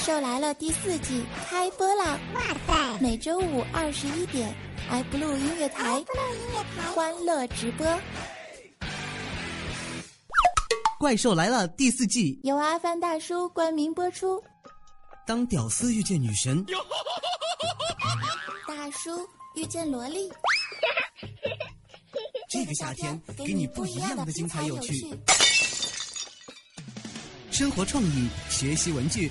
兽来了》第四季开播啦！哇塞，每周五二十一点，iBlue 音乐台，欢乐直播。怪兽来了第四季由阿凡大叔冠名播出。当屌丝遇见女神，大叔遇见萝莉，这个夏天 给你不一样的精彩有趣。生活创意，学习文具，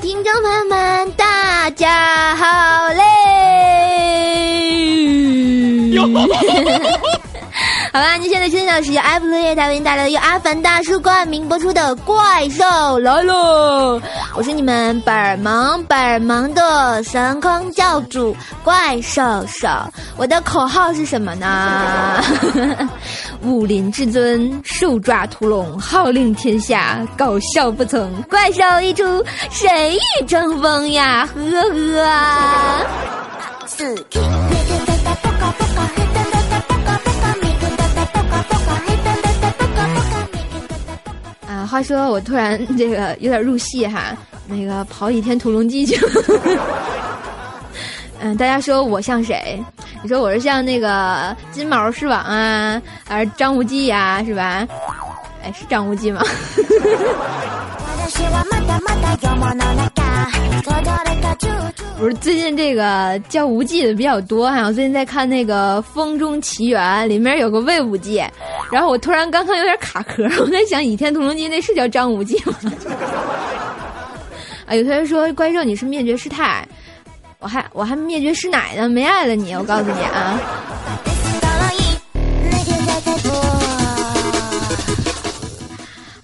听众朋友们，大家好嘞！好吧，您现在听到的是由 F 乐业台为您带来的由阿凡大叔冠名播出的《怪兽来了》，我是你们本萌本萌的神坑教主怪兽兽。我的口号是什么呢？武林至尊，兽爪屠龙，号令天下，搞笑不曾。怪兽一出，谁与争锋呀？呵呵。啊话说我突然这个有点入戏哈，那个跑几天屠龙记去了。嗯，大家说我像谁？你说我是像那个金毛狮王啊，还是张无忌呀？是吧？哎，是张无忌吗？不是最近这个叫无忌的比较多哈，我最近在看那个《风中奇缘》，里面有个魏无忌，然后我突然刚刚有点卡壳，我在想《倚天屠龙记》那是叫张无忌吗？啊，有同学说怪兽你是灭绝师太，我还我还灭绝师奶呢，没爱了你，我告诉你啊。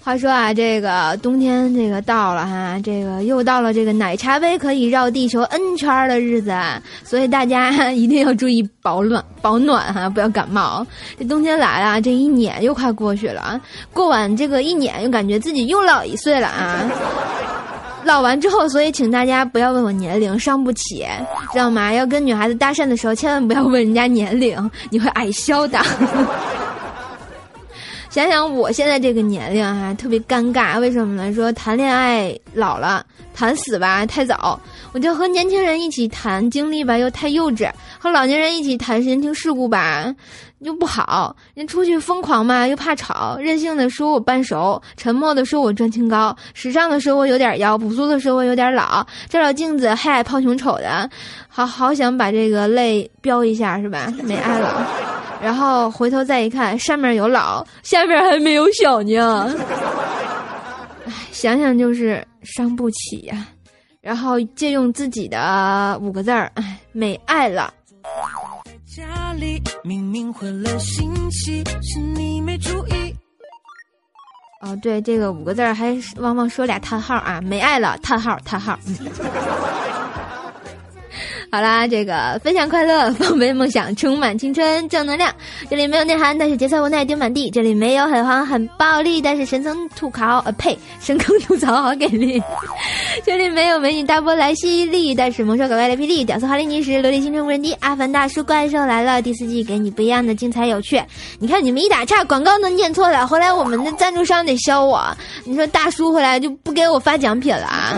话说啊，这个冬天这个到了哈，这个又到了这个奶茶杯可以绕地球 N 圈的日子，所以大家 一定要注意保暖保暖哈，不要感冒。这冬天来了，这一年又快过去了啊，过完这个一年又感觉自己又老一岁了啊。老完之后，所以请大家不要问我年龄，伤不起，知道吗？要跟女孩子搭讪的时候，千万不要问人家年龄，你会挨削的。想想我现在这个年龄哈，特别尴尬。为什么呢？说谈恋爱老了，谈死吧太早。我就和年轻人一起谈经历吧，又太幼稚；和老年人一起谈人情世故吧，又不好。人出去疯狂嘛，又怕吵；任性的说我半熟，沉默的说我专清高，时尚的说我有点妖，朴素的说我有点老。照照镜子还爱胖熊丑的，好好想把这个泪飙一下，是吧？没爱了。然后回头再一看，上面有老，下面还没有小呢。想想就是伤不起呀。然后借用自己的五个字儿，唉，没爱了。哦，对，这个五个字儿还往往说俩叹号啊，没爱了，叹号，叹号。好啦，这个分享快乐，放飞梦想，充满青春正能量。这里没有内涵，但是节操无奈丢满地。这里没有很黄很暴力，但是神 坑吐槽，呃呸，神坑吐槽好给力。这里没有美女大波来犀利，但是萌兽搞怪的霹雳，屌丝哈利尼时，萝莉青春无人敌。阿凡大叔怪兽来了第四季，给你不一样的精彩有趣。你看你们一打岔，广告都念错了，后来我们的赞助商得削我。你说大叔回来就不给我发奖品了啊？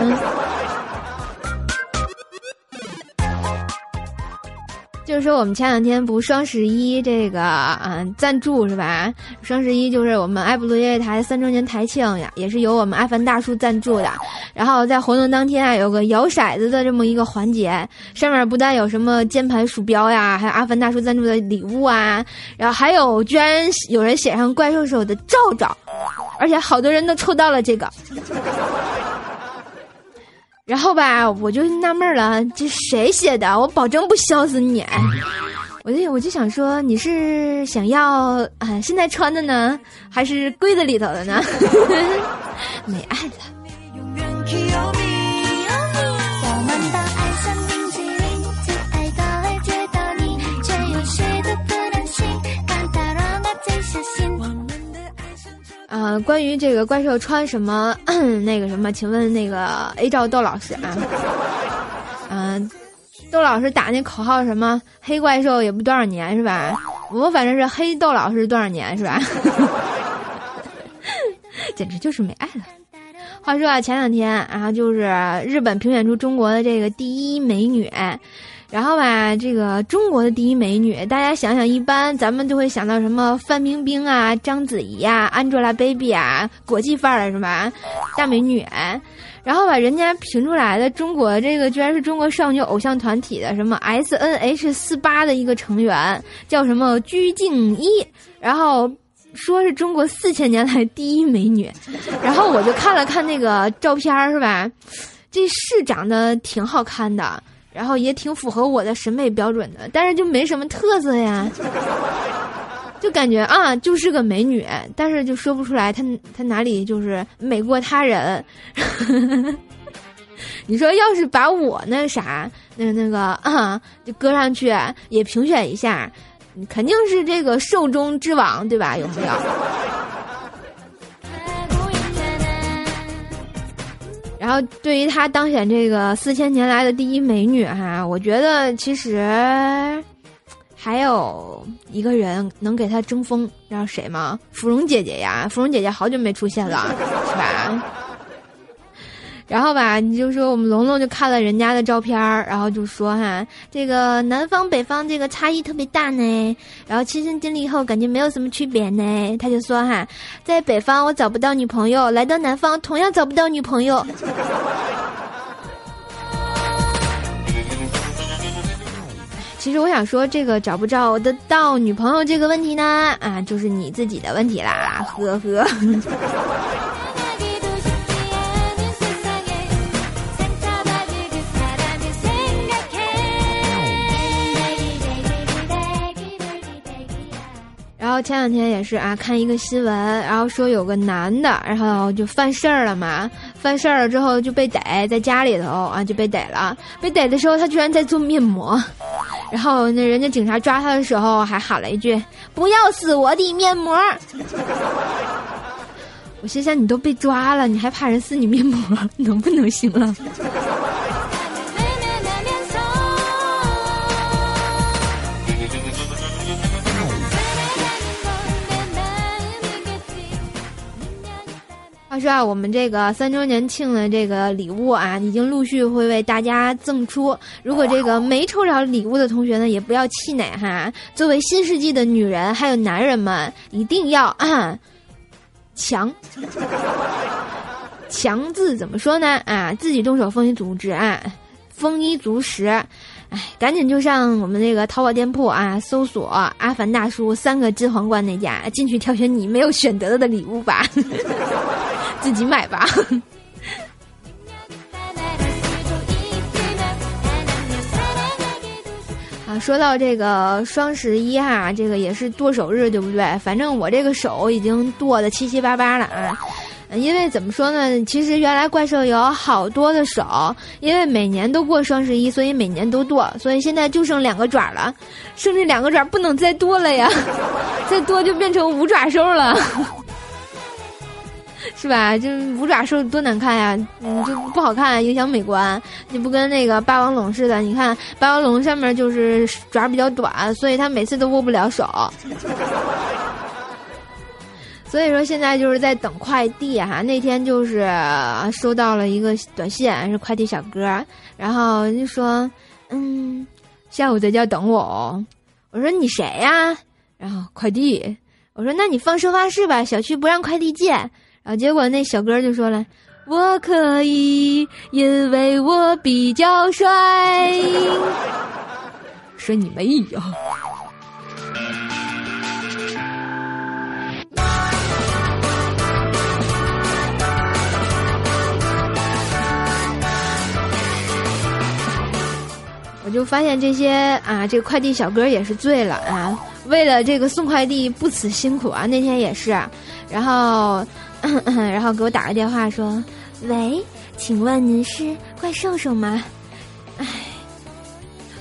就是说，我们前两天不双十一这个啊赞助是吧？双十一就是我们爱普罗音乐台三周年台庆呀，也是由我们阿凡大叔赞助的。然后在活动当天啊，有个摇骰子的这么一个环节，上面不但有什么键盘、鼠标呀，还有阿凡大叔赞助的礼物啊，然后还有居然有人写上怪兽手的罩罩，而且好多人都抽到了这个。然后吧，我就纳闷了，这谁写的？我保证不笑死你！我就我就想说，你是想要啊现在穿的呢，还是柜子里头的呢？没爱了。关于这个怪兽穿什么 那个什么，请问那个 A 照窦老师啊，嗯，窦老师打那口号什么黑怪兽也不多少年是吧？我反正是黑窦老师多少年是吧？简直就是没爱了。话说啊，前两天啊，就是日本评选出中国的这个第一美女。然后吧，这个中国的第一美女，大家想想，一般咱们就会想到什么范冰冰啊、章子怡啊、Angelababy 啊，国际范儿的是吧？大美女。然后吧，人家评出来的中国这个居然是中国少女偶像团体的什么 S N H 四八的一个成员，叫什么鞠婧祎。然后说是中国四千年来第一美女。然后我就看了看那个照片儿，是吧？这是长得挺好看的。然后也挺符合我的审美标准的，但是就没什么特色呀，就感觉啊就是个美女，但是就说不出来她她哪里就是美过他人。你说要是把我那啥那那个啊就搁上去也评选一下，肯定是这个兽中之王对吧？有没有？然后，对于她当选这个四千年来的第一美女哈，我觉得其实还有一个人能给她争锋，让谁吗？芙蓉姐姐呀，芙蓉姐姐好久没出现了，是吧？然后吧，你就说我们龙龙就看了人家的照片儿，然后就说哈，这个南方北方这个差异特别大呢。然后亲身经历以后，感觉没有什么区别呢。他就说哈，在北方我找不到女朋友，来到南方同样找不到女朋友。其实我想说，这个找不着得到女朋友这个问题呢，啊，就是你自己的问题啦，呵呵。前两天也是啊，看一个新闻，然后说有个男的，然后就犯事儿了嘛，犯事儿了之后就被逮在家里头啊，就被逮了。被逮的时候，他居然在做面膜，然后那人家警察抓他的时候还喊了一句：“不要撕我的面膜。” 我心想，你都被抓了，你还怕人撕你面膜，能不能行了？说啊，我们这个三周年庆的这个礼物啊，已经陆续会为大家赠出。如果这个没抽着礼物的同学呢，也不要气馁哈。作为新世纪的女人还有男人们，一定要啊强强字怎么说呢？啊，自己动手丰衣足食啊，丰衣足食。哎，赶紧就上我们那个淘宝店铺啊，搜索“阿凡大叔三个金皇冠”那家，进去挑选你没有选择的礼物吧。自己买吧。啊，说到这个双十一哈，这个也是剁手日，对不对？反正我这个手已经剁的七七八八了啊。因为怎么说呢？其实原来怪兽有好多的手，因为每年都过双十一，所以每年都剁，所以现在就剩两个爪了，剩这两个爪不能再剁了呀，再剁就变成五爪兽了。是吧？就五爪兽多难看呀，嗯，就不好看，影响美观。你不跟那个霸王龙似的？你看霸王龙上面就是爪比较短，所以它每次都握不了手。所以说现在就是在等快递哈。那天就是收到了一个短信，是快递小哥，然后就说：“嗯，下午在家等我。”我说：“你谁呀？”然后快递，我说：“那你放收发室吧，小区不让快递进。”然后结果那小哥就说了：“我可以，因为我比较帅。”说你妹呀！我就发现这些啊，这个快递小哥也是醉了啊！为了这个送快递不辞辛苦啊！那天也是，然后，然后给我打个电话说：“喂，请问您是怪兽兽吗？”哎。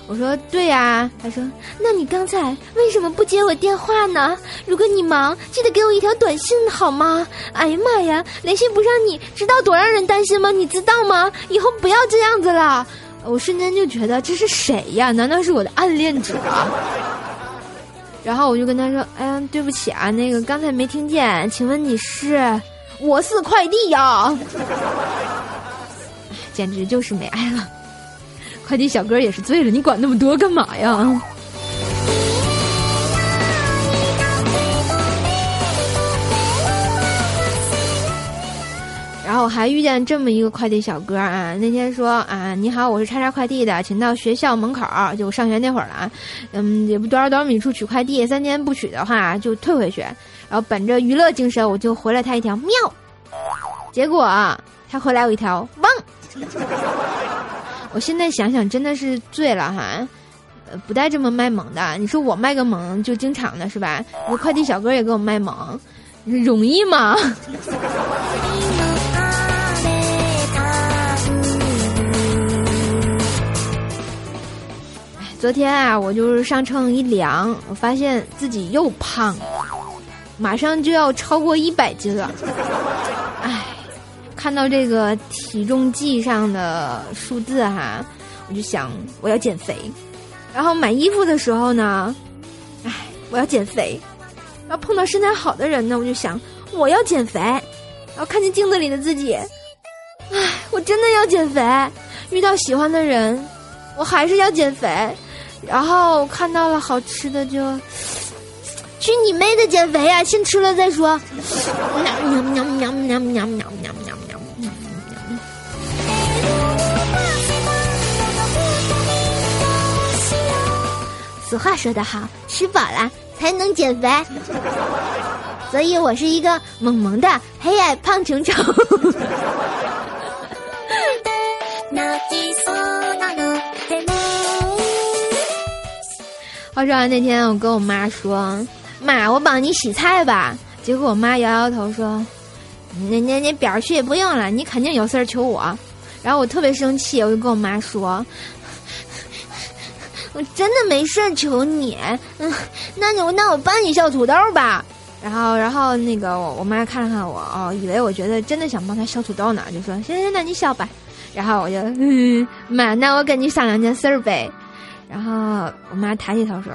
我说对呀，他说，那你刚才为什么不接我电话呢？如果你忙，记得给我一条短信好吗？哎呀妈呀，联系不上你，知道多让人担心吗？你知道吗？以后不要这样子了。我瞬间就觉得这是谁呀？难道是我的暗恋者？然后我就跟他说，哎呀，对不起啊，那个刚才没听见，请问你是？我是快递呀。简直就是没爱了。快递小哥也是醉了，你管那么多干嘛呀？还遇见这么一个快递小哥啊，那天说啊，你好，我是叉叉快递的，请到学校门口，就我上学那会儿了啊，嗯，也不多少多少米处取快递，三天不取的话就退回去。然后本着娱乐精神，我就回了他一条喵，结果他回来我一条汪。我现在想想，真的是醉了哈，呃，不带这么卖萌的。你说我卖个萌就经常的是吧？那快递小哥也给我卖萌，容易吗？昨天啊，我就是上秤一量，我发现自己又胖，马上就要超过一百斤了，唉。看到这个体重计上的数字哈，我就想我要减肥。然后买衣服的时候呢，哎，我要减肥。然后碰到身材好的人呢，我就想我要减肥。然后看见镜子里的自己，哎，我真的要减肥。遇到喜欢的人，我还是要减肥。然后我看到了好吃的，就去你妹的减肥啊，先吃了再说。俗话说得好，吃饱了才能减肥。所以我是一个萌萌的黑矮胖群众。话说那天，我跟我妈说：“妈，我帮你洗菜吧。”结果我妈摇摇头说：“那那那表去也不用了，你肯定有事儿求我。”然后我特别生气，我就跟我妈说。我真的没事儿求你，嗯，那你那我帮你削土豆吧。然后，然后那个我我妈看了看我，哦，以为我觉得真的想帮她削土豆呢，就说行行，那你削吧。然后我就，嗯，妈，那我跟你商量件事儿呗。然后我妈抬起头说：“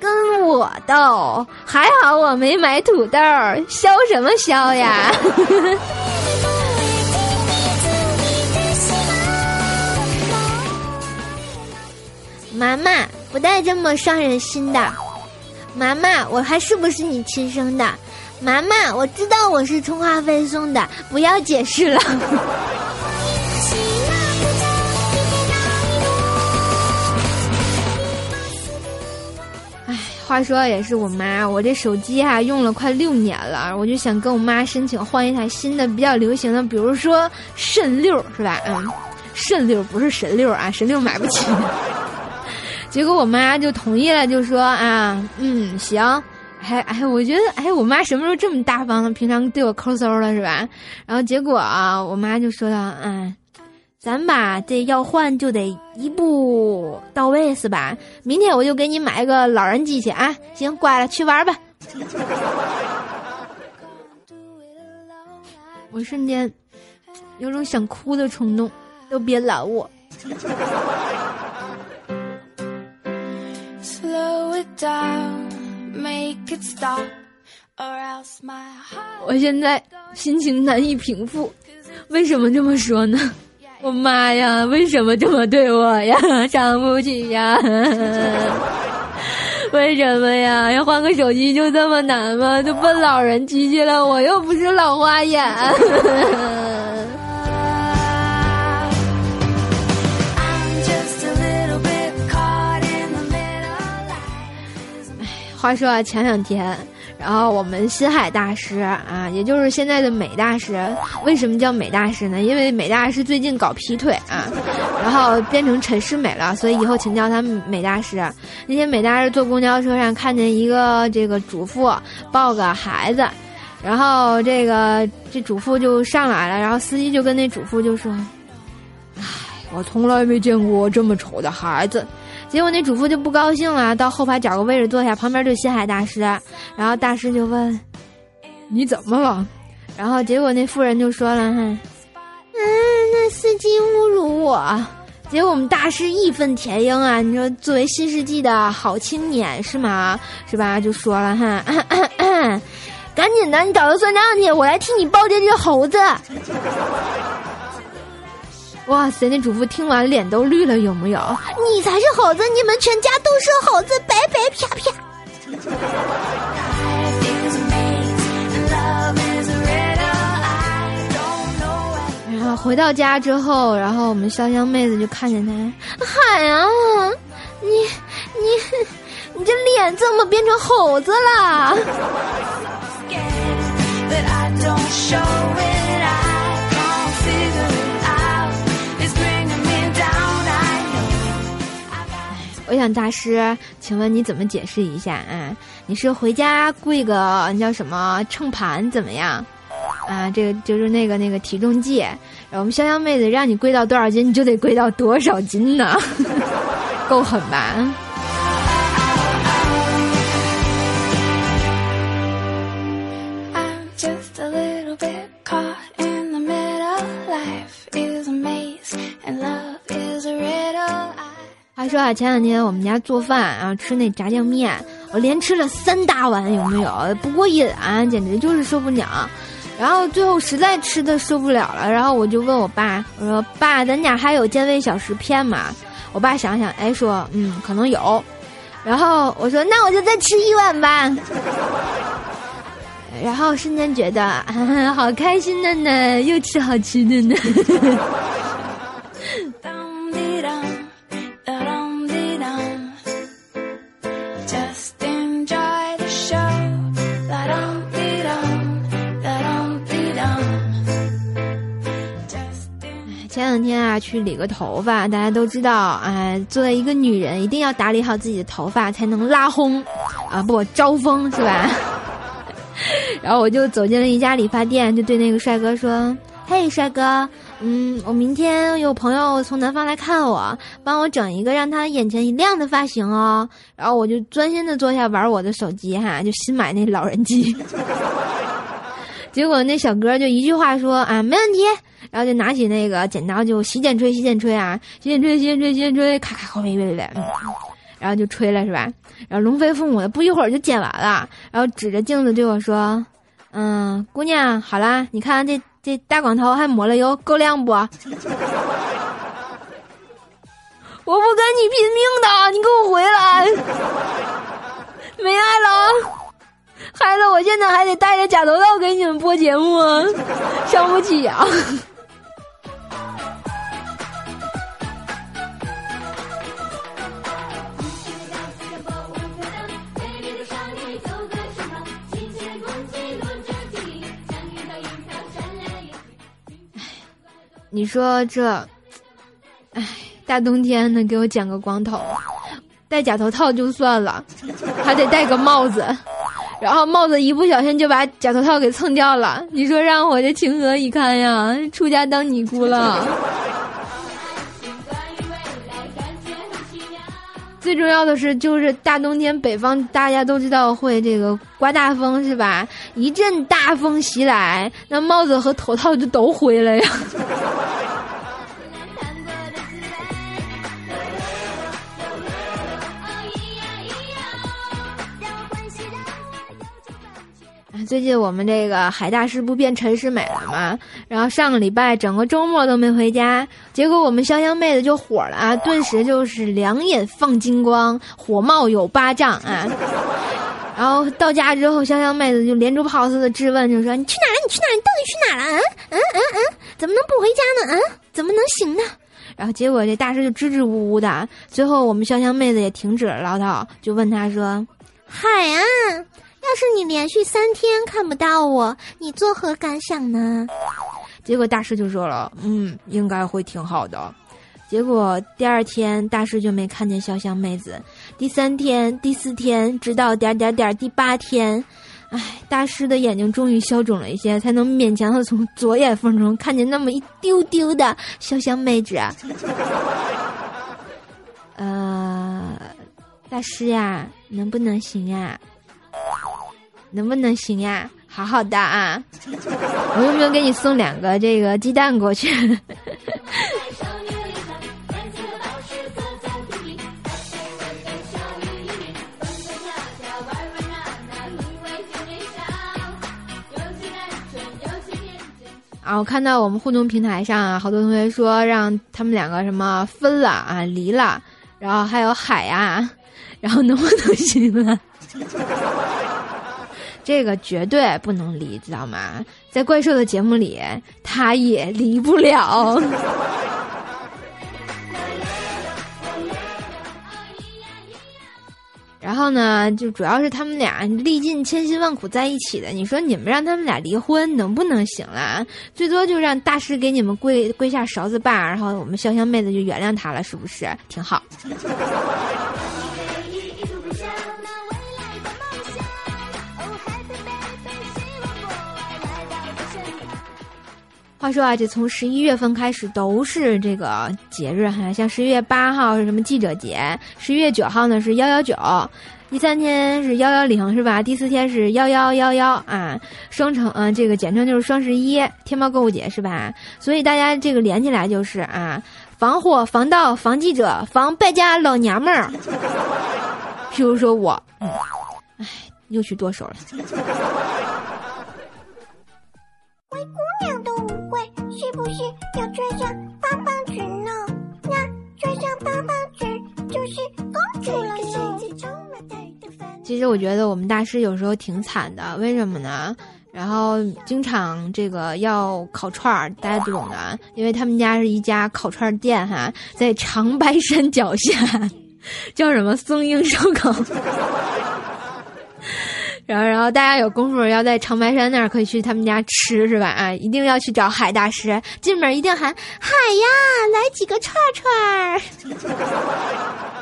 跟我斗，还好我没买土豆，削什么削呀？” 妈妈不带这么伤人心的，妈妈，我还是不是你亲生的？妈妈，我知道我是充话费送的，不要解释了。话说也是我妈，我这手机啊用了快六年了，我就想跟我妈申请换一台新的，比较流行的，比如说肾六，是吧？嗯，肾六不是神六啊，神六买不起。结果我妈就同意了，就说啊，嗯，行，还哎，我觉得哎，我妈什么时候这么大方了？平常对我抠搜了是吧？然后结果啊，我妈就说了，嗯，咱吧这要换就得一步到位是吧？明天我就给你买个老人机去啊！行，乖了，去玩吧。我瞬间有种想哭的冲动，都别拦我。我现在心情难以平复，为什么这么说呢？我妈呀，为什么这么对我呀？伤不起呀？为什么呀？要换个手机就这么难吗？都奔老人机去了，我又不是老花眼。话说啊，前两天，然后我们新海大师啊，也就是现在的美大师，为什么叫美大师呢？因为美大师最近搞劈腿啊，然后变成陈世美了，所以以后请叫他美大师。那天美大师坐公交车上看见一个这个主妇抱个孩子，然后这个这主妇就上来了，然后司机就跟那主妇就说：“唉，我从来没见过这么丑的孩子。”结果那主妇就不高兴了，到后排找个位置坐下，旁边就新海大师，然后大师就问：“你怎么了？”然后结果那妇人就说了：“嗯，那司机侮辱我。”结果我们大师义愤填膺啊！你说作为新世纪的好青年是吗？是吧？就说了哈，赶紧的，你找他算账去，我来替你抱这只猴子。哇塞！那主妇听完脸都绿了，有没有？你才是猴子，你们全家都是猴子，白白啪啪。然后回到家之后，然后我们潇湘妹子就看见他，海啊，你你你这脸怎么变成猴子了？我想大师，请问你怎么解释一下啊？你是回家跪个那叫什么秤盘怎么样？啊，这个就是那个那个体重计，我们潇湘妹子让你跪到多少斤，你就得跪到多少斤呢？够狠吧？话说啊，前两天我们家做饭，然后吃那炸酱面，我连吃了三大碗，有没有？不过瘾啊，简直就是受不了。然后最后实在吃的受不了了，然后我就问我爸，我说：“爸，咱家还有健胃小食片吗？”我爸想想，哎，说：“嗯，可能有。”然后我说：“那我就再吃一碗吧。” 然后瞬间觉得 好开心的呢，又吃好吃的呢。两天啊，去理个头发，大家都知道，哎，作为一个女人，一定要打理好自己的头发，才能拉轰，啊，不招风是吧？然后我就走进了一家理发店，就对那个帅哥说：“嘿，帅哥，嗯，我明天有朋友从南方来看我，帮我整一个让他眼前一亮的发型哦。”然后我就专心的坐下玩我的手机，哈，就新买那老人机。结果那小哥就一句话说：“啊，没问题。”然后就拿起那个剪刀，就洗剪吹，洗剪吹啊，洗剪吹，洗剪吹，洗剪吹，咔咔，别别别，然后就吹了是吧？然后龙飞凤舞的，不一会儿就剪完了。然后指着镜子对我说：“嗯，姑娘，好啦，你看这这大光头还抹了油，够亮不？” 我不跟你拼命的，你给我回来！没爱了。孩子，我现在还得戴着假头套给你们播节目，伤不起呀。你说这，唉，大冬天的给我剪个光头，戴假头套就算了，还得戴个帽子，然后帽子一不小心就把假头套给蹭掉了。你说让我这情何以堪呀？出家当尼姑了。最重要的是，就是大冬天北方大家都知道会这个刮大风是吧？一阵大风袭来，那帽子和头套就都灰了呀。最近我们这个海大师不变陈世美了吗？然后上个礼拜整个周末都没回家，结果我们潇湘妹子就火了啊，顿时就是两眼放金光，火冒有巴掌啊！然后到家之后，潇湘妹子就连珠炮似的质问，就说：“你去哪了？你去哪？你到底去哪了？啊？嗯嗯嗯，怎么能不回家呢？啊？怎么能行呢？”然后结果这大师就支支吾吾的，最后我们潇湘妹子也停止了唠叨，就问他说：“海啊！”要是你连续三天看不到我，你作何感想呢？结果大师就说了，嗯，应该会挺好的。结果第二天大师就没看见潇湘妹子，第三天、第四天，直到点点点第八天，唉，大师的眼睛终于消肿了一些，才能勉强的从左眼缝中看见那么一丢丢的潇湘妹子。呃，大师呀，能不能行呀？能不能行呀？好好的啊，我用不用给你送两个这个鸡蛋过去？啊，我看到我们互动平台上啊，好多同学说让他们两个什么分了啊，离了，然后还有海啊，然后能不能行了？这个绝对不能离，知道吗？在怪兽的节目里，他也离不了。然后呢，就主要是他们俩历尽千辛万苦在一起的。你说你们让他们俩离婚能不能行了？最多就让大师给你们跪跪下勺子把，然后我们潇湘妹子就原谅他了，是不是挺好？话说啊，这从十一月份开始都是这个节日哈，像十一月八号是什么记者节，十一月九号呢是幺幺九，第三天是幺幺零是吧？第四天是幺幺幺幺啊，双城嗯，这个简称就是双十一，天猫购物节是吧？所以大家这个连起来就是啊，防火、防盗、防记者、防败家老娘们儿。譬如说我，嗯，唉，又去剁手了。其实我觉得我们大师有时候挺惨的，为什么呢？然后经常这个要烤串儿，大家懂的，因为他们家是一家烤串店哈，在长白山脚下，叫什么松鹰烧烤。然后，然后大家有功夫要在长白山那儿可以去他们家吃，是吧？啊，一定要去找海大师，进门一定喊海呀，来几个串串儿。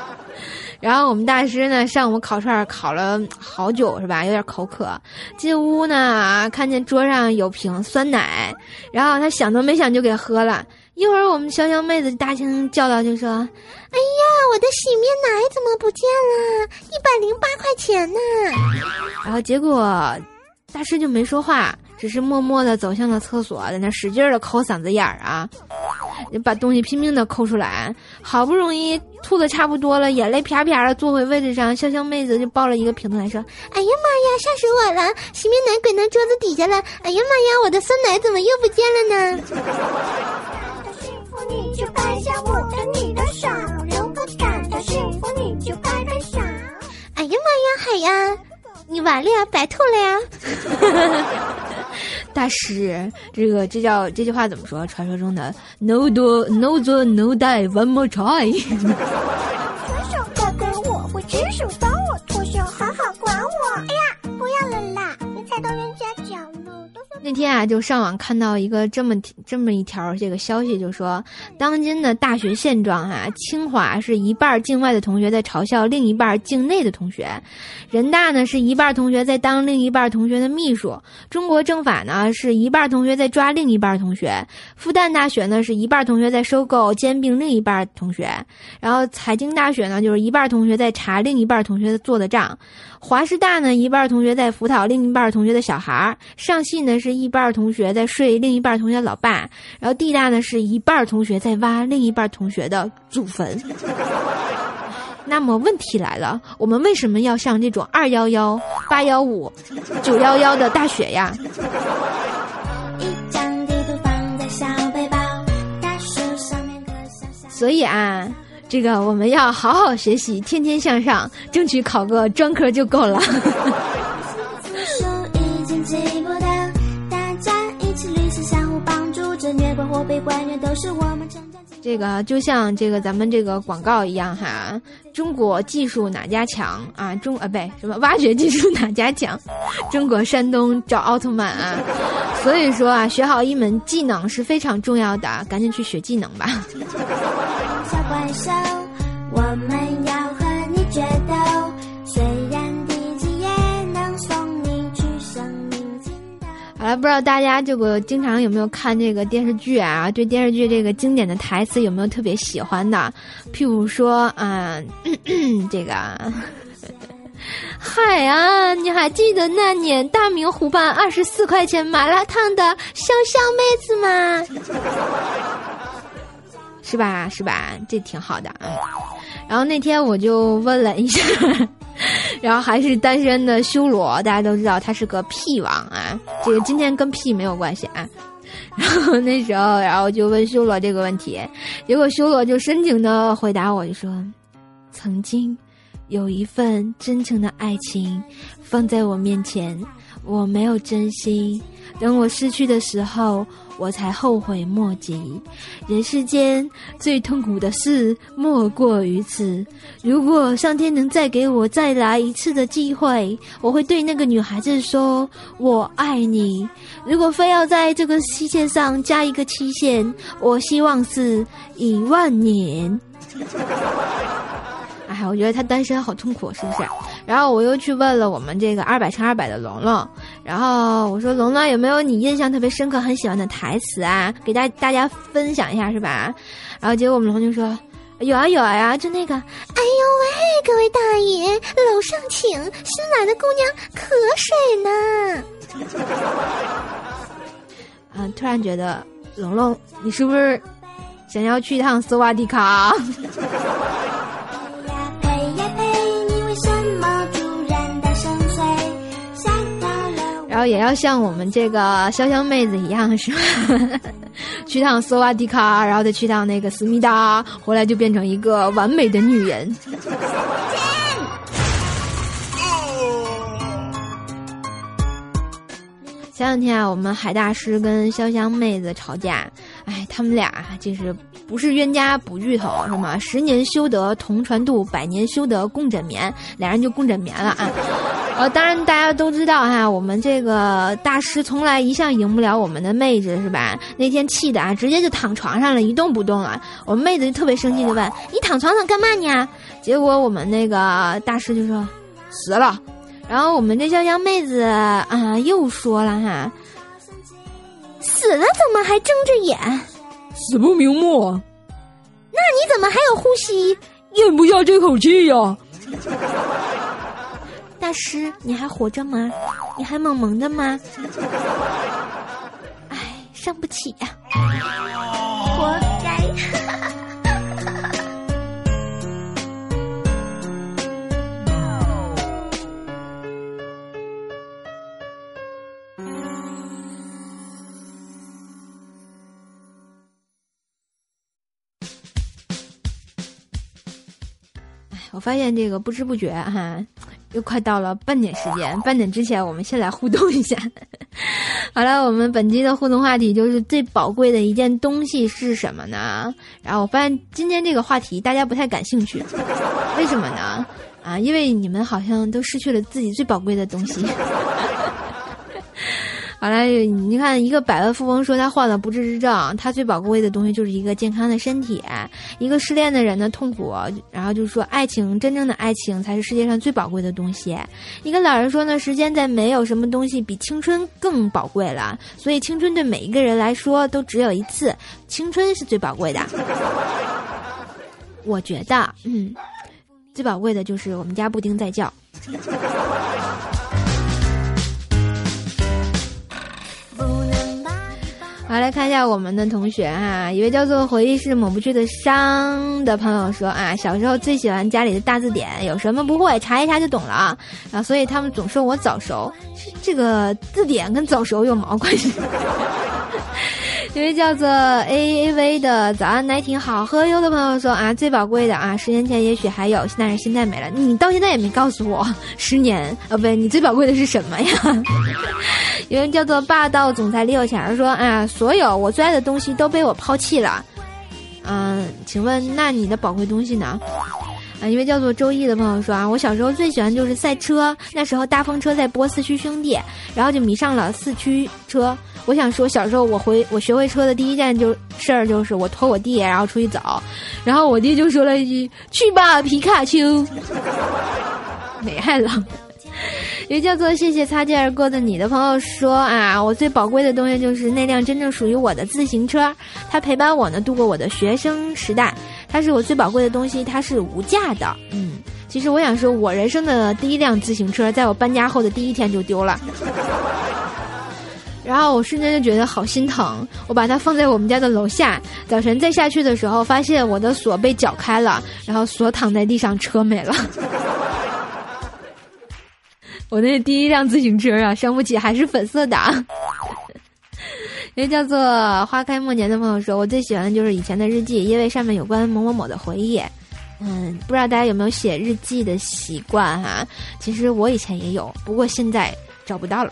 然后我们大师呢，上午烤串烤了好久，是吧？有点口渴，进屋呢，看见桌上有瓶酸奶，然后他想都没想就给喝了。一会儿，我们潇湘妹子大声叫道：“就说，哎呀，我的洗面奶怎么不见了？一百零八块钱呢！”然后结果，大师就没说话，只是默默的走向了厕所，在那使劲的抠嗓子眼儿啊，把东西拼命的抠出来。好不容易吐的差不多了，眼泪啪啪的坐回位置上，潇潇妹子就抱了一个瓶子来说：“哎呀妈呀，吓死我了！洗面奶搁那桌子底下了！哎呀妈呀，我的酸奶怎么又不见了呢？”，哎呀妈呀，海呀，你完了呀，白吐了呀！大师，这个这叫这句话怎么说？传说中的 “no do no do no die one more try”。脱手哥哥，我会只手帮我脱那天啊，就上网看到一个这么这么一条这个消息，就说当今的大学现状哈，清华是一半境外的同学在嘲笑另一半境内的同学，人大呢是一半同学在当另一半同学的秘书，中国政法呢是一半同学在抓另一半同学，复旦大学呢是一半同学在收购兼并另一半同学，然后财经大学呢就是一半同学在查另一半同学做的账，华师大呢一半同学在辅导另一半同学的小孩，上戏呢是。一半同学在睡另一半同学老爸，然后地大呢是一半同学在挖另一半同学的祖坟。那么问题来了，我们为什么要上这种二幺幺、八幺五、九幺幺的大学呀？所以啊，这个我们要好好学习，天天向上，争取考个专科就够了。活被还原，都是我们成长。这个就像这个咱们这个广告一样哈，中国技术哪家强啊？中啊不对，什么挖掘技术哪家强？中国山东找奥特曼啊！所以说啊，学好一门技能是非常重要的，赶紧去学技能吧。小怪兽，我们要和你决斗。好了，不知道大家这个经常有没有看这个电视剧啊？对电视剧这个经典的台词有没有特别喜欢的？譬如说，啊，这个，嗨啊，你还记得那年大明湖畔二十四块钱麻辣烫的香香妹子吗？是吧？是吧？这挺好的啊。然后那天我就问了一下。然后还是单身的修罗，大家都知道他是个屁王啊。这个今天跟屁没有关系啊。然后那时候，然后就问修罗这个问题，结果修罗就深情的回答我，就说：“曾经有一份真诚的爱情放在我面前，我没有珍惜，等我失去的时候。”我才后悔莫及，人世间最痛苦的事莫过于此。如果上天能再给我再来一次的机会，我会对那个女孩子说：“我爱你。”如果非要在这个期限上加一个期限，我希望是一万年。哎，我觉得他单身好痛苦，是不是？然后我又去问了我们这个二百乘二百的龙龙，然后我说龙龙有没有你印象特别深刻、很喜欢的台词啊？给大大家分享一下，是吧？然后结果我们龙就说有啊有啊呀，就那个，哎呦喂，各位大爷，楼上请，新来的姑娘渴水呢。嗯，突然觉得龙龙，你是不是想要去一趟斯瓦迪卡？然后也要像我们这个潇湘妹子一样，是吧？去趟索瓦迪卡，然后再去趟那个思密达，回来就变成一个完美的女人。前两天啊，我们海大师跟潇湘妹子吵架，哎，他们俩就是不是冤家不聚头，是吗？十年修得同船渡，百年修得共枕眠，俩人就共枕眠了啊。呃，当然大家都知道哈，我们这个大师从来一向赢不了我们的妹子，是吧？那天气的啊，直接就躺床上了，一动不动了。我们妹子就特别生气，就问：“你躺床上干嘛呢？”结果我们那个大师就说：“死了。”然后我们这潇湘妹子啊，又说了哈，死了怎么还睁着眼？死不瞑目。那你怎么还有呼吸？咽不下这口气呀。大师，你还活着吗？你还萌萌的吗？哎，伤不起呀。活该。我发现这个不知不觉哈，又快到了半点时间。半点之前，我们先来互动一下。好了，我们本期的互动话题就是最宝贵的一件东西是什么呢？然后我发现今天这个话题大家不太感兴趣，为什么呢？啊，因为你们好像都失去了自己最宝贵的东西。好了，你看，一个百万富翁说他患了不治之症，他最宝贵的东西就是一个健康的身体。一个失恋的人的痛苦，然后就是说，爱情真正的爱情才是世界上最宝贵的东西。一个老人说呢，时间在没有什么东西比青春更宝贵了，所以青春对每一个人来说都只有一次，青春是最宝贵的。我觉得，嗯，最宝贵的就是我们家布丁在叫。好，来看一下我们的同学哈，一位叫做“回忆是抹不去的伤”的朋友说啊，小时候最喜欢家里的大字典，有什么不会查一查就懂了啊，所以他们总说我早熟。这个字典跟早熟有毛关系？一位叫做 A A V 的早安奶挺好喝哟的朋友说啊，最宝贵的啊，十年前也许还有，但是现在没了。你到现在也没告诉我，十年啊，不对，你最宝贵的是什么呀？一位叫做霸道总裁李有钱说啊，所有我最爱的东西都被我抛弃了。嗯，请问那你的宝贵东西呢？啊，一位叫做周易的朋友说啊，我小时候最喜欢就是赛车，那时候大风车在播四驱兄弟，然后就迷上了四驱车。我想说，小时候我回我学会车的第一件就事儿就是我托我弟，然后出去走，然后我弟就说了一句：“去吧，皮卡丘。”没爱了。一位叫做谢谢擦肩而过的你的朋友说啊，我最宝贵的东西就是那辆真正属于我的自行车，它陪伴我呢度过我的学生时代。它是我最宝贵的东西，它是无价的。嗯，其实我想说，我人生的第一辆自行车，在我搬家后的第一天就丢了，然后我瞬间就觉得好心疼。我把它放在我们家的楼下，早晨再下去的时候，发现我的锁被绞开了，然后锁躺在地上，车没了。我那第一辆自行车啊，伤不起，还是粉色的。一个叫做花开末年的朋友说：“我最喜欢的就是以前的日记，因为上面有关某某某的回忆。嗯，不知道大家有没有写日记的习惯哈？其实我以前也有，不过现在找不到了。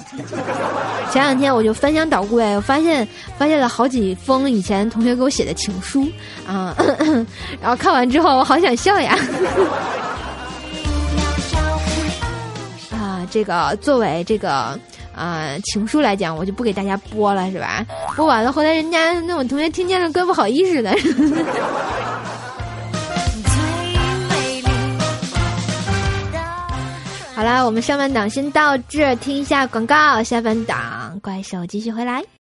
前两天我就翻箱倒柜，我发现发现了好几封以前同学给我写的情书啊，然后看完之后我好想笑呀。啊，这个作为这个。”啊，情书来讲，我就不给大家播了，是吧？播完了，后来人家那我同学听见了，怪不好意思的。好啦，我们上半档先到这，听一下广告，下半档怪兽继续回来。